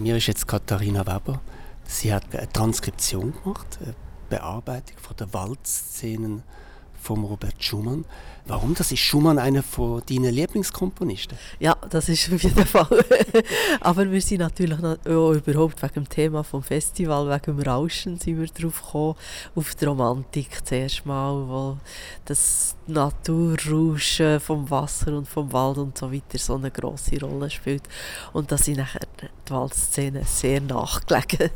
Mir ist jetzt Katharina Weber. Sie hat eine Transkription gemacht, eine Bearbeitung von der Waldszenen von Robert Schumann. Warum? Das ist Schumann einer von deinen Lieblingskomponisten? Ja, das ist auf jeden Fall. Aber wir sind natürlich noch, oh, überhaupt wegen dem Thema vom Festival, wegen dem Rauschen sind wir drauf gekommen, auf die Romantik zuerst mal, wo das Naturrauschen vom Wasser und vom Wald und so weiter so eine große Rolle spielt. Und da sind nachher die Waldszenen sehr nachgelegen.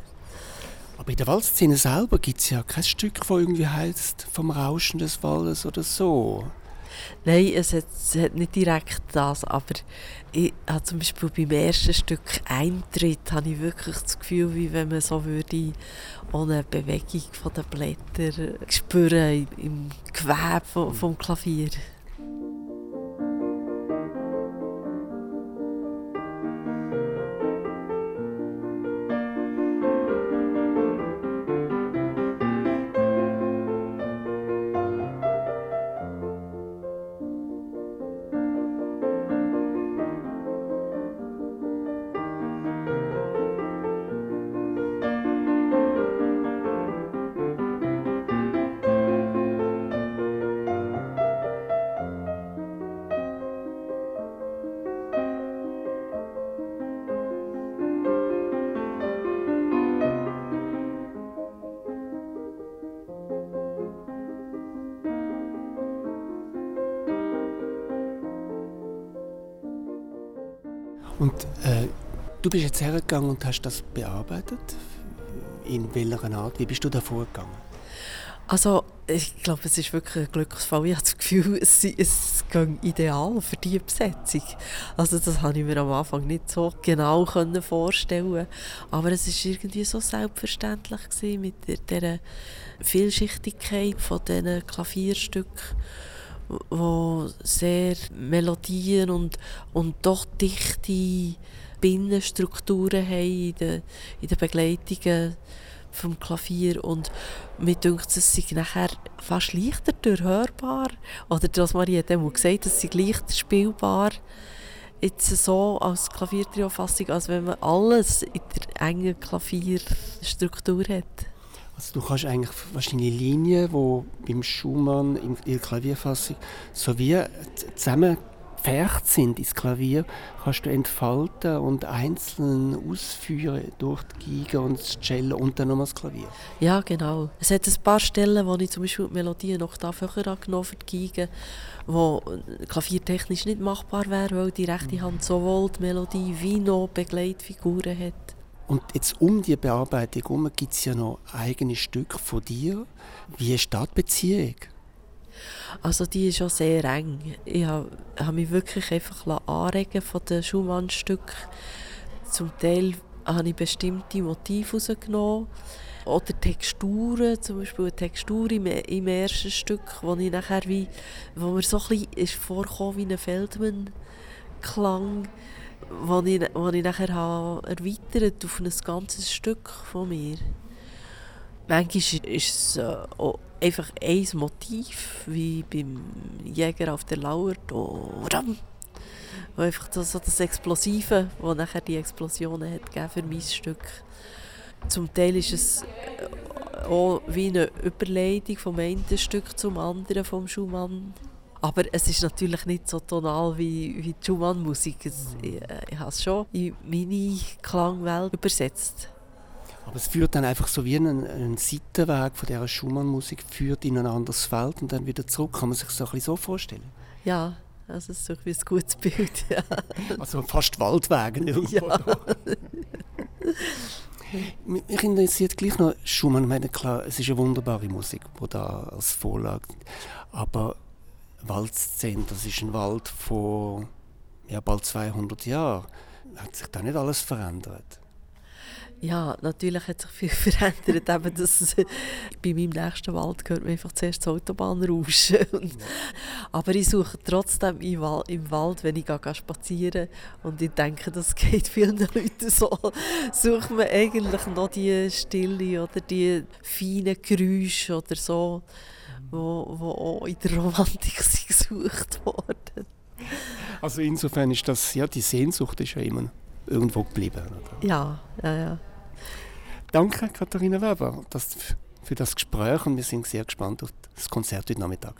Aber in der Waldszene selber gibt es ja kein Stück, das irgendwie heißt vom Rauschen des Waldes oder so. Nein, es hat, es hat nicht direkt das, aber ich habe zum Beispiel beim ersten Stück Eintritt habe ich wirklich das Gefühl, wie wenn man so würde ohne Bewegung von den Blättern spüren im Gewebe vom Klavier. Und äh, du bist jetzt hergegangen und hast das bearbeitet. In welcher Art? Wie bist du da vorgegangen? Also, ich glaube, es ist wirklich ein Glücksfall. Ich habe das Gefühl, es, es geht ideal für diese Besetzung. Also, das habe ich mir am Anfang nicht so genau vorstellen Aber es war irgendwie so selbstverständlich gewesen mit dieser Vielschichtigkeit von diesen Klavierstücken wo sehr Melodien und, und doch dichte Binnenstrukturen haben in den, in den Begleitungen vom Klavier und mir denkt es sei nachher fast leichter durchhörbar oder das Marie hat einmal gesagt, es sei leichter spielbar jetzt so als Klaviertrio-Fassung, als wenn man alles in der engen Klavierstruktur hat. Also du kannst eigentlich wahrscheinlich Linien, die beim Schumann in der Klavierfassung so wie zusammengefärbt sind ins Klavier, kannst du entfalten und einzeln ausführen durch die Geige und das Cello und dann nochmal das Klavier. Ja, genau. Es hat ein paar Stellen, wo ich zum Beispiel die Melodien noch da höher angenommen für die Geige, wo klaviertechnisch nicht machbar wäre, weil die rechte Hand sowohl die Melodie wie noch Begleitfiguren hat. Und jetzt um die Bearbeitung herum gibt es ja noch eigene Stücke von dir. Wie ist die Beziehung? Also die ist schon sehr eng. Ich habe, habe mich wirklich einfach anregen von den Schumann-Stücken. Zum Teil habe ich bestimmte Motive herausgenommen. Oder Texturen, zum Beispiel eine Textur im, im ersten Stück, wo, ich nachher wie, wo mir so ein bisschen ist vorkam wie ein Feldmann-Klang wo ich, wo ich nachher habe erweitert auf ein ganzes Stück von mir. Manchmal ist es äh, einfach ein Motiv, wie beim Jäger auf der Lauer. Dodam, wo einfach das, das Explosive, wo nachher die Explosionen hat für mein Stück. Zum Teil ist es äh, auch wie eine Überleitung vom einen Stück zum anderen vom Schumann. Aber es ist natürlich nicht so tonal wie, wie die Schumann-Musik. Ich, äh, ich habe es schon in meine Klangwelt übersetzt. Aber es führt dann einfach so wie ein, ein Seitenweg von dieser Schumann-Musik führt in ein anderes Feld und dann wieder zurück. Kann man sich so ein bisschen so vorstellen? Ja, also das ist so ein gutes Bild. Ja. Also fast Waldwege irgendwo. Ja. Mich interessiert gleich noch Schumann. Ich meine, klar, es ist eine wunderbare Musik, die da als Vorlage. Aber Waldszene, das ist ein Wald von ja, bald 200 Jahren. Hat sich da nicht alles verändert? Ja, natürlich hat sich viel verändert. Eben das, bei meinem nächsten Wald gehört man einfach zuerst das Autobahnrauschen. Aber ich suche trotzdem im Wald, wenn ich gehe spazieren und ich denke, das geht vielen Leuten so, sucht man eigentlich noch die Stille oder die feinen Geräusche oder so wo, wo auch in der Romantik gesucht worden. Also insofern ist das, ja, die Sehnsucht ist ja immer irgendwo geblieben. Oder? Ja, Ja, ja. Danke, Katharina Weber, das, für das Gespräch und wir sind sehr gespannt auf das Konzert heute Nachmittag.